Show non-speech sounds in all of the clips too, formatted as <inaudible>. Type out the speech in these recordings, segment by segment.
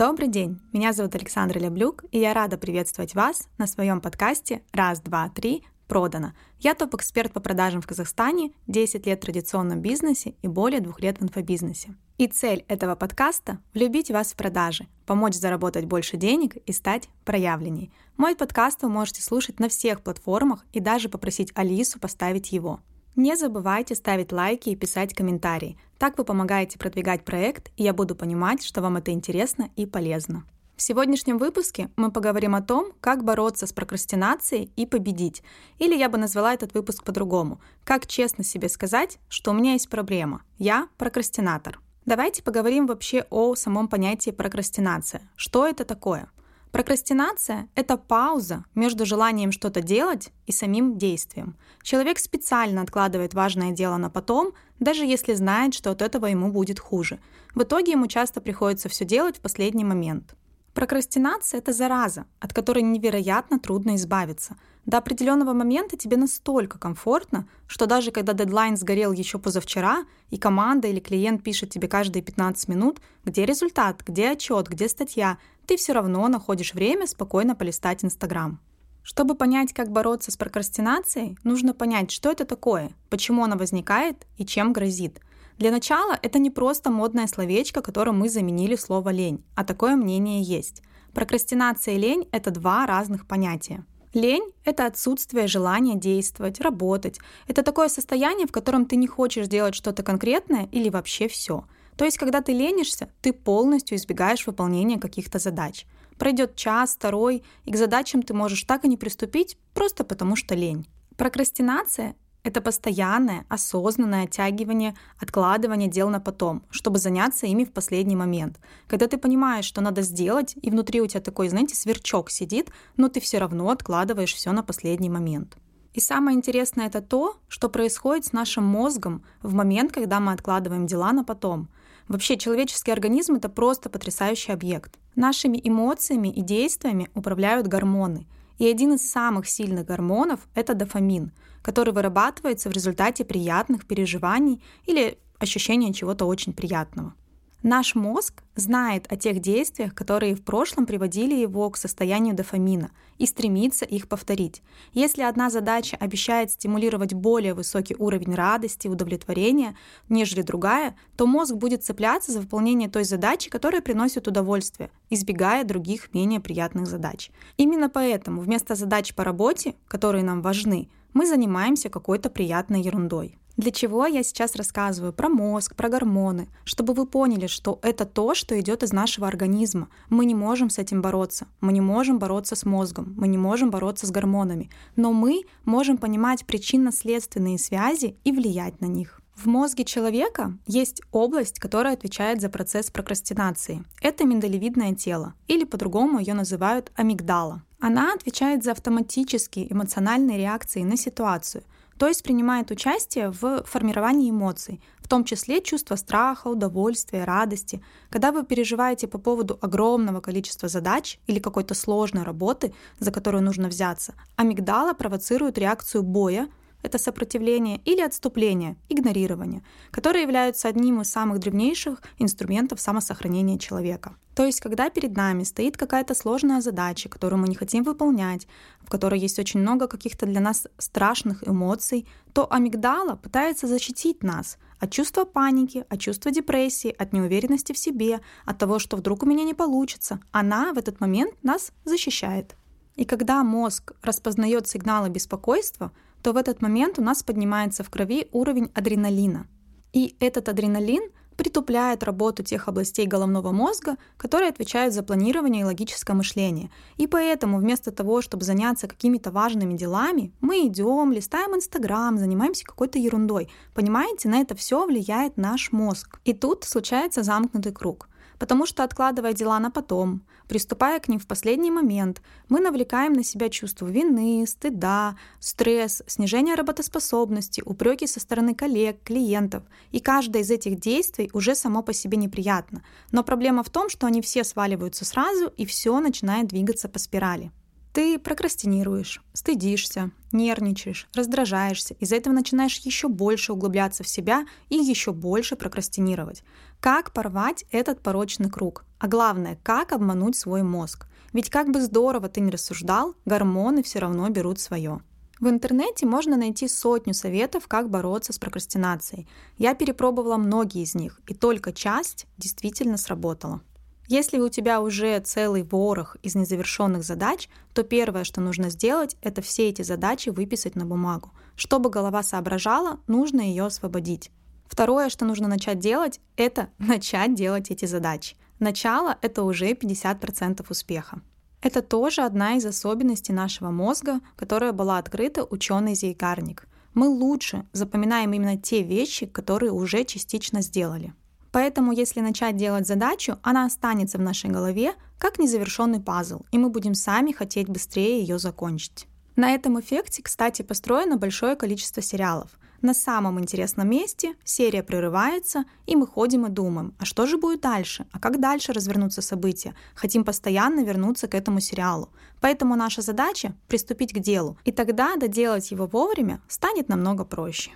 Добрый день, меня зовут Александра Ляблюк, и я рада приветствовать вас на своем подкасте «Раз, два, три. Продано». Я топ-эксперт по продажам в Казахстане, 10 лет в традиционном бизнесе и более двух лет в инфобизнесе. И цель этого подкаста – влюбить вас в продажи, помочь заработать больше денег и стать проявленней. Мой подкаст вы можете слушать на всех платформах и даже попросить Алису поставить его. Не забывайте ставить лайки и писать комментарии. Так вы помогаете продвигать проект, и я буду понимать, что вам это интересно и полезно. В сегодняшнем выпуске мы поговорим о том, как бороться с прокрастинацией и победить. Или я бы назвала этот выпуск по-другому. Как честно себе сказать, что у меня есть проблема. Я прокрастинатор. Давайте поговорим вообще о самом понятии прокрастинация. Что это такое? Прокрастинация — это пауза между желанием что-то делать и самим действием. Человек специально откладывает важное дело на потом, даже если знает, что от этого ему будет хуже. В итоге ему часто приходится все делать в последний момент. Прокрастинация — это зараза, от которой невероятно трудно избавиться. До определенного момента тебе настолько комфортно, что даже когда дедлайн сгорел еще позавчера, и команда или клиент пишет тебе каждые 15 минут, где результат, где отчет, где статья, ты все равно находишь время спокойно полистать Инстаграм. Чтобы понять, как бороться с прокрастинацией, нужно понять, что это такое, почему она возникает и чем грозит. Для начала это не просто модное словечко, которым мы заменили слово «лень», а такое мнение есть. Прокрастинация и лень – это два разных понятия. Лень – это отсутствие желания действовать, работать. Это такое состояние, в котором ты не хочешь делать что-то конкретное или вообще все – то есть, когда ты ленишься, ты полностью избегаешь выполнения каких-то задач. Пройдет час, второй, и к задачам ты можешь так и не приступить, просто потому что лень. Прокрастинация — это постоянное, осознанное оттягивание, откладывание дел на потом, чтобы заняться ими в последний момент. Когда ты понимаешь, что надо сделать, и внутри у тебя такой, знаете, сверчок сидит, но ты все равно откладываешь все на последний момент. И самое интересное это то, что происходит с нашим мозгом в момент, когда мы откладываем дела на потом — Вообще, человеческий организм — это просто потрясающий объект. Нашими эмоциями и действиями управляют гормоны. И один из самых сильных гормонов — это дофамин, который вырабатывается в результате приятных переживаний или ощущения чего-то очень приятного. Наш мозг знает о тех действиях, которые в прошлом приводили его к состоянию дофамина и стремится их повторить. Если одна задача обещает стимулировать более высокий уровень радости удовлетворения, нежели другая, то мозг будет цепляться за выполнение той задачи, которая приносит удовольствие, избегая других менее приятных задач. Именно поэтому вместо задач по работе, которые нам важны, мы занимаемся какой-то приятной ерундой. Для чего я сейчас рассказываю про мозг, про гормоны, чтобы вы поняли, что это то, что идет из нашего организма. Мы не можем с этим бороться. Мы не можем бороться с мозгом, мы не можем бороться с гормонами. Но мы можем понимать причинно-следственные связи и влиять на них. В мозге человека есть область, которая отвечает за процесс прокрастинации. Это миндалевидное тело, или по-другому ее называют амигдала. Она отвечает за автоматические эмоциональные реакции на ситуацию – то есть принимает участие в формировании эмоций, в том числе чувства страха, удовольствия, радости. Когда вы переживаете по поводу огромного количества задач или какой-то сложной работы, за которую нужно взяться, амигдала провоцирует реакцию боя, это сопротивление или отступление, игнорирование, которые являются одним из самых древнейших инструментов самосохранения человека. То есть, когда перед нами стоит какая-то сложная задача, которую мы не хотим выполнять, в которой есть очень много каких-то для нас страшных эмоций, то амигдала пытается защитить нас от чувства паники, от чувства депрессии, от неуверенности в себе, от того, что вдруг у меня не получится. Она в этот момент нас защищает. И когда мозг распознает сигналы беспокойства, то в этот момент у нас поднимается в крови уровень адреналина. И этот адреналин притупляет работу тех областей головного мозга, которые отвечают за планирование и логическое мышление. И поэтому вместо того, чтобы заняться какими-то важными делами, мы идем, листаем Инстаграм, занимаемся какой-то ерундой. Понимаете, на это все влияет наш мозг. И тут случается замкнутый круг потому что откладывая дела на потом, приступая к ним в последний момент, мы навлекаем на себя чувство вины, стыда, стресс, снижение работоспособности, упреки со стороны коллег, клиентов. И каждое из этих действий уже само по себе неприятно. Но проблема в том, что они все сваливаются сразу, и все начинает двигаться по спирали. Ты прокрастинируешь, стыдишься, нервничаешь, раздражаешься, из-за этого начинаешь еще больше углубляться в себя и еще больше прокрастинировать. Как порвать этот порочный круг? А главное, как обмануть свой мозг? Ведь как бы здорово ты ни рассуждал, гормоны все равно берут свое. В интернете можно найти сотню советов, как бороться с прокрастинацией. Я перепробовала многие из них, и только часть действительно сработала. Если у тебя уже целый ворох из незавершенных задач, то первое, что нужно сделать, это все эти задачи выписать на бумагу. Чтобы голова соображала, нужно ее освободить. Второе, что нужно начать делать, это <laughs> начать делать эти задачи. Начало — это уже 50% успеха. Это тоже одна из особенностей нашего мозга, которая была открыта ученой Зейгарник. Мы лучше запоминаем именно те вещи, которые уже частично сделали. Поэтому, если начать делать задачу, она останется в нашей голове как незавершенный пазл, и мы будем сами хотеть быстрее ее закончить. На этом эффекте, кстати, построено большое количество сериалов. На самом интересном месте серия прерывается, и мы ходим и думаем, а что же будет дальше? А как дальше развернутся события? Хотим постоянно вернуться к этому сериалу. Поэтому наша задача — приступить к делу, и тогда доделать его вовремя станет намного проще.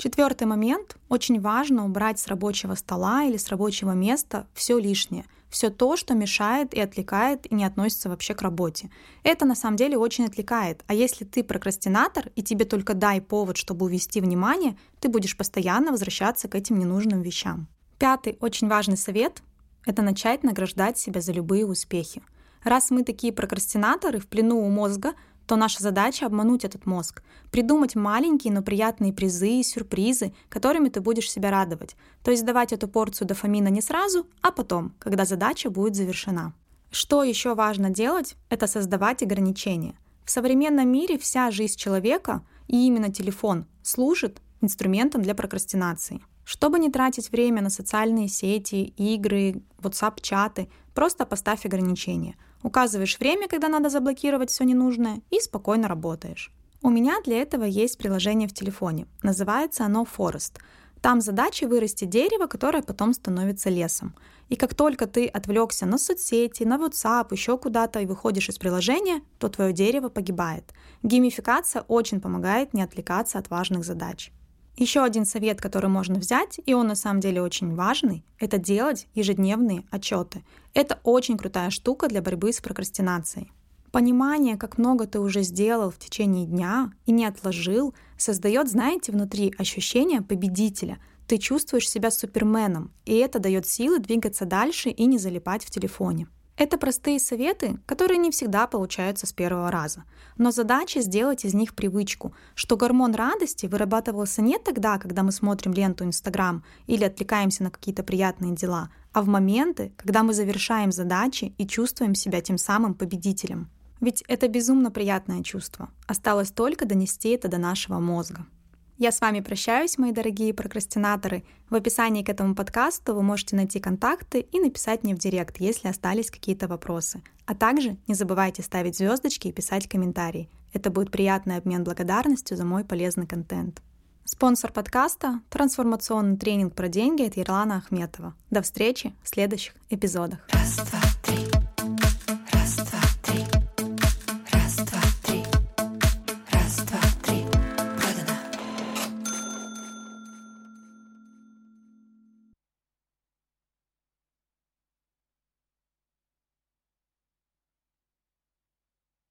Четвертый момент. Очень важно убрать с рабочего стола или с рабочего места все лишнее — все то, что мешает и отвлекает и не относится вообще к работе. Это на самом деле очень отвлекает. А если ты прокрастинатор и тебе только дай повод, чтобы увести внимание, ты будешь постоянно возвращаться к этим ненужным вещам. Пятый очень важный совет — это начать награждать себя за любые успехи. Раз мы такие прокрастинаторы в плену у мозга — то наша задача обмануть этот мозг, придумать маленькие, но приятные призы и сюрпризы, которыми ты будешь себя радовать. То есть давать эту порцию дофамина не сразу, а потом, когда задача будет завершена. Что еще важно делать, это создавать ограничения. В современном мире вся жизнь человека, и именно телефон, служит инструментом для прокрастинации. Чтобы не тратить время на социальные сети, игры, WhatsApp-чаты, просто поставь ограничения – Указываешь время, когда надо заблокировать все ненужное, и спокойно работаешь. У меня для этого есть приложение в телефоне. Называется оно Forest. Там задача вырастить дерево, которое потом становится лесом. И как только ты отвлекся на соцсети, на WhatsApp, еще куда-то и выходишь из приложения, то твое дерево погибает. Геймификация очень помогает не отвлекаться от важных задач. Еще один совет, который можно взять, и он на самом деле очень важный, это делать ежедневные отчеты. Это очень крутая штука для борьбы с прокрастинацией. Понимание, как много ты уже сделал в течение дня и не отложил, создает, знаете, внутри ощущение победителя. Ты чувствуешь себя суперменом, и это дает силы двигаться дальше и не залипать в телефоне. Это простые советы, которые не всегда получаются с первого раза. Но задача сделать из них привычку, что гормон радости вырабатывался не тогда, когда мы смотрим ленту Инстаграм или отвлекаемся на какие-то приятные дела, а в моменты, когда мы завершаем задачи и чувствуем себя тем самым победителем. Ведь это безумно приятное чувство. Осталось только донести это до нашего мозга. Я с вами прощаюсь, мои дорогие прокрастинаторы. В описании к этому подкасту вы можете найти контакты и написать мне в директ, если остались какие-то вопросы. А также не забывайте ставить звездочки и писать комментарии. Это будет приятный обмен благодарностью за мой полезный контент. Спонсор подкаста – трансформационный тренинг про деньги от Ерлана Ахметова. До встречи в следующих эпизодах. Раз, два, три.